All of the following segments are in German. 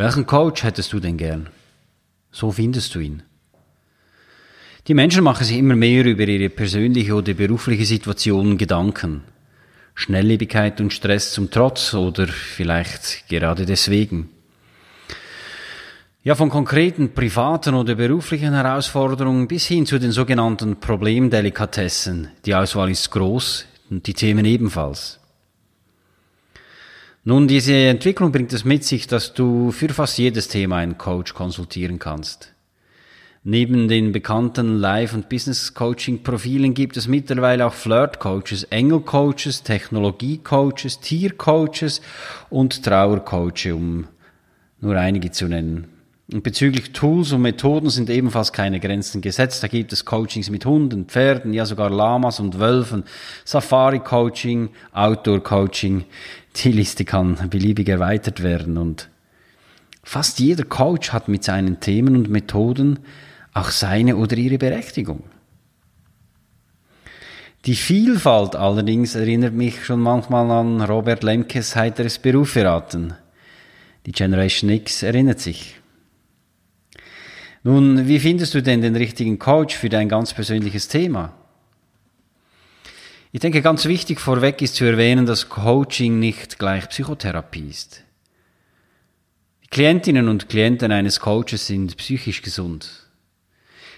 Welchen Coach hättest du denn gern? So findest du ihn. Die Menschen machen sich immer mehr über ihre persönliche oder berufliche Situation Gedanken. Schnelllebigkeit und Stress zum Trotz oder vielleicht gerade deswegen. Ja, von konkreten privaten oder beruflichen Herausforderungen bis hin zu den sogenannten Problemdelikatessen. Die Auswahl ist groß und die Themen ebenfalls. Nun, diese Entwicklung bringt es mit sich, dass du für fast jedes Thema einen Coach konsultieren kannst. Neben den bekannten Live- und Business-Coaching-Profilen gibt es mittlerweile auch Flirt-Coaches, Engel-Coaches, Technologie-Coaches, Tier-Coaches und Trauer-Coaches, um nur einige zu nennen. Und bezüglich Tools und Methoden sind ebenfalls keine Grenzen gesetzt. Da gibt es Coachings mit Hunden, Pferden, ja sogar Lamas und Wölfen, Safari-Coaching, Outdoor-Coaching. Die Liste kann beliebig erweitert werden und fast jeder Coach hat mit seinen Themen und Methoden auch seine oder ihre Berechtigung. Die Vielfalt allerdings erinnert mich schon manchmal an Robert Lemkes heiteres Beruferaten. Die Generation X erinnert sich. Nun, wie findest du denn den richtigen Coach für dein ganz persönliches Thema? Ich denke, ganz wichtig vorweg ist zu erwähnen, dass Coaching nicht gleich Psychotherapie ist. Die Klientinnen und Klienten eines Coaches sind psychisch gesund.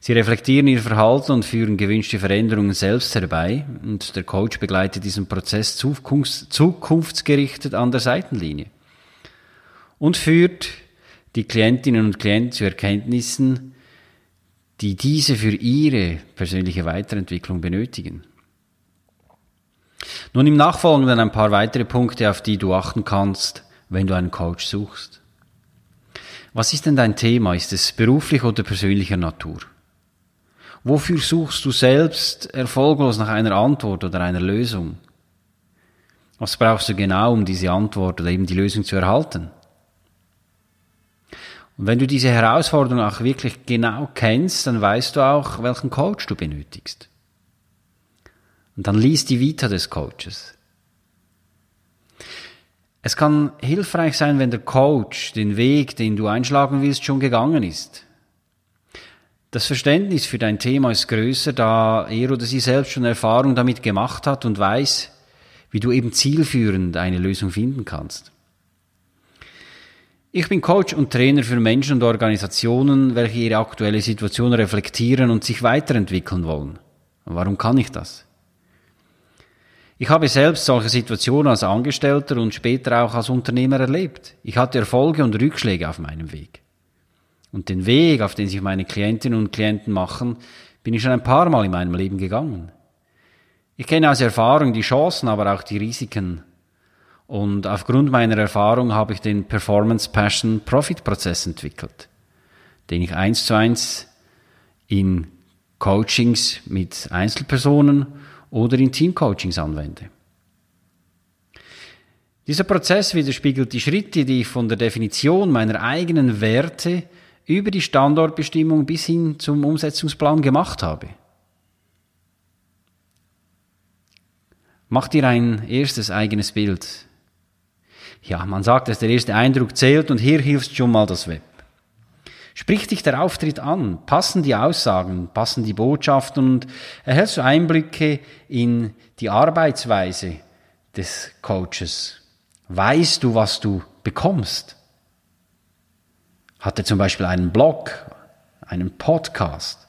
Sie reflektieren ihr Verhalten und führen gewünschte Veränderungen selbst herbei und der Coach begleitet diesen Prozess zukunftsgerichtet an der Seitenlinie und führt die Klientinnen und Klienten zu Erkenntnissen, die diese für ihre persönliche Weiterentwicklung benötigen. Nun im Nachfolgenden ein paar weitere Punkte, auf die du achten kannst, wenn du einen Coach suchst. Was ist denn dein Thema? Ist es beruflich oder persönlicher Natur? Wofür suchst du selbst erfolglos nach einer Antwort oder einer Lösung? Was brauchst du genau, um diese Antwort oder eben die Lösung zu erhalten? Und wenn du diese Herausforderung auch wirklich genau kennst, dann weißt du auch, welchen Coach du benötigst. Und dann liest die Vita des Coaches. Es kann hilfreich sein, wenn der Coach den Weg, den du einschlagen willst, schon gegangen ist. Das Verständnis für dein Thema ist größer, da er oder sie selbst schon Erfahrung damit gemacht hat und weiß, wie du eben zielführend eine Lösung finden kannst. Ich bin Coach und Trainer für Menschen und Organisationen, welche ihre aktuelle Situation reflektieren und sich weiterentwickeln wollen. Warum kann ich das? Ich habe selbst solche Situationen als Angestellter und später auch als Unternehmer erlebt. Ich hatte Erfolge und Rückschläge auf meinem Weg. Und den Weg, auf den sich meine Klientinnen und Klienten machen, bin ich schon ein paar Mal in meinem Leben gegangen. Ich kenne aus Erfahrung die Chancen, aber auch die Risiken. Und aufgrund meiner Erfahrung habe ich den Performance Passion Profit Prozess entwickelt, den ich eins zu eins in Coachings mit Einzelpersonen oder in Teamcoachings anwende. Dieser Prozess widerspiegelt die Schritte, die ich von der Definition meiner eigenen Werte über die Standortbestimmung bis hin zum Umsetzungsplan gemacht habe. Mach dir ein erstes eigenes Bild. Ja, man sagt, dass der erste Eindruck zählt und hier hilft schon mal das Web. Spricht dich der Auftritt an? Passen die Aussagen? Passen die Botschaften? Und erhältst du Einblicke in die Arbeitsweise des Coaches? Weißt du, was du bekommst? Hat er zum Beispiel einen Blog, einen Podcast?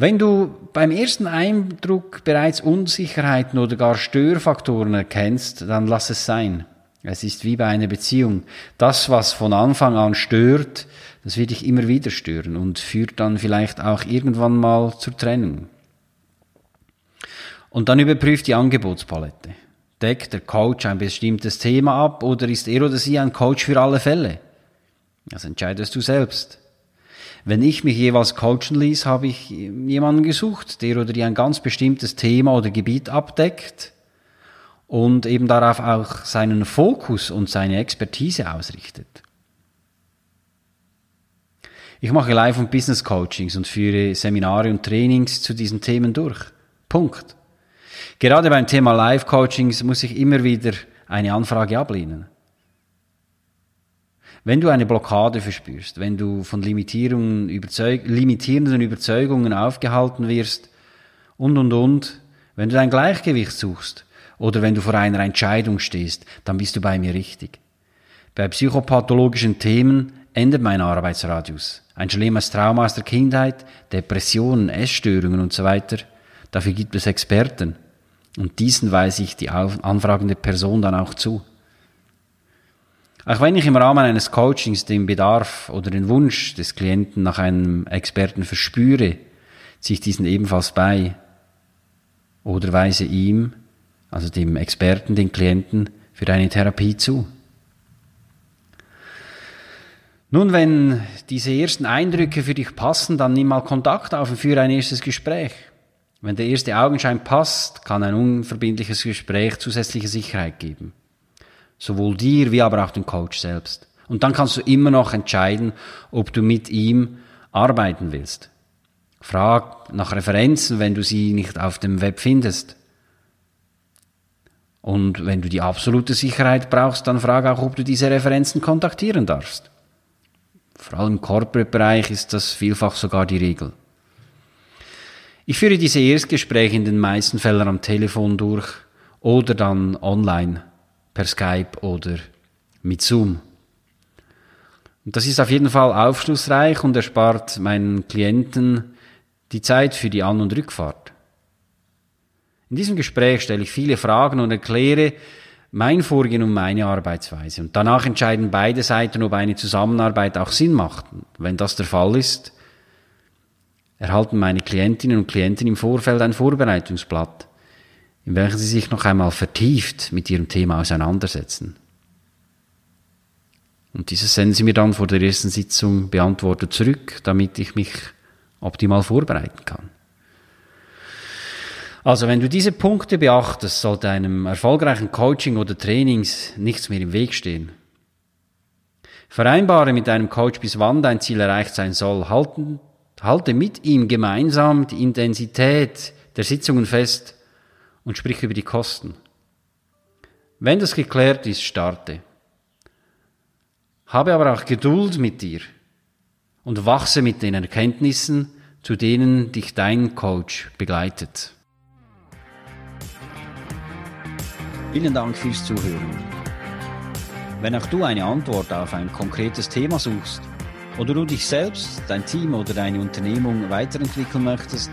Wenn du beim ersten Eindruck bereits Unsicherheiten oder gar Störfaktoren erkennst, dann lass es sein. Es ist wie bei einer Beziehung. Das, was von Anfang an stört, das wird dich immer wieder stören und führt dann vielleicht auch irgendwann mal zur Trennung. Und dann überprüft die Angebotspalette. Deckt der Coach ein bestimmtes Thema ab oder ist er oder sie ein Coach für alle Fälle? Das entscheidest du selbst. Wenn ich mich jeweils coachen ließ, habe ich jemanden gesucht, der oder die ein ganz bestimmtes Thema oder Gebiet abdeckt und eben darauf auch seinen Fokus und seine Expertise ausrichtet. Ich mache Live- und Business-Coachings und führe Seminare und Trainings zu diesen Themen durch. Punkt. Gerade beim Thema Live-Coachings muss ich immer wieder eine Anfrage ablehnen. Wenn du eine Blockade verspürst, wenn du von Limitierungen, überzeug limitierenden Überzeugungen aufgehalten wirst und, und, und, wenn du dein Gleichgewicht suchst oder wenn du vor einer Entscheidung stehst, dann bist du bei mir richtig. Bei psychopathologischen Themen endet mein Arbeitsradius. Ein schlimmes Trauma aus der Kindheit, Depressionen, Essstörungen und so weiter. Dafür gibt es Experten. Und diesen weise ich die anfragende Person dann auch zu. Auch wenn ich im Rahmen eines Coachings den Bedarf oder den Wunsch des Klienten nach einem Experten verspüre, ziehe ich diesen ebenfalls bei oder weise ihm, also dem Experten, den Klienten, für eine Therapie zu. Nun, wenn diese ersten Eindrücke für dich passen, dann nimm mal Kontakt auf und führe ein erstes Gespräch. Wenn der erste Augenschein passt, kann ein unverbindliches Gespräch zusätzliche Sicherheit geben. Sowohl dir wie aber auch dem Coach selbst. Und dann kannst du immer noch entscheiden, ob du mit ihm arbeiten willst. Frag nach Referenzen, wenn du sie nicht auf dem Web findest. Und wenn du die absolute Sicherheit brauchst, dann frag auch, ob du diese Referenzen kontaktieren darfst. Vor allem im Corporate-Bereich ist das vielfach sogar die Regel. Ich führe diese Erstgespräche in den meisten Fällen am Telefon durch oder dann online per Skype oder mit Zoom. Und das ist auf jeden Fall aufschlussreich und erspart meinen Klienten die Zeit für die An- und Rückfahrt. In diesem Gespräch stelle ich viele Fragen und erkläre mein Vorgehen und meine Arbeitsweise. Und danach entscheiden beide Seiten, ob eine Zusammenarbeit auch Sinn macht. Wenn das der Fall ist, erhalten meine Klientinnen und Klienten im Vorfeld ein Vorbereitungsblatt in welchen sie sich noch einmal vertieft mit ihrem Thema auseinandersetzen. Und dieses senden sie mir dann vor der ersten Sitzung beantwortet zurück, damit ich mich optimal vorbereiten kann. Also wenn du diese Punkte beachtest, sollte einem erfolgreichen Coaching oder Trainings nichts mehr im Weg stehen. Vereinbare mit deinem Coach, bis wann dein Ziel erreicht sein soll. Halte mit ihm gemeinsam die Intensität der Sitzungen fest und sprich über die Kosten. Wenn das geklärt ist, starte. Habe aber auch Geduld mit dir und wachse mit den Erkenntnissen, zu denen dich dein Coach begleitet. Vielen Dank fürs Zuhören. Wenn auch du eine Antwort auf ein konkretes Thema suchst oder du dich selbst, dein Team oder deine Unternehmung weiterentwickeln möchtest,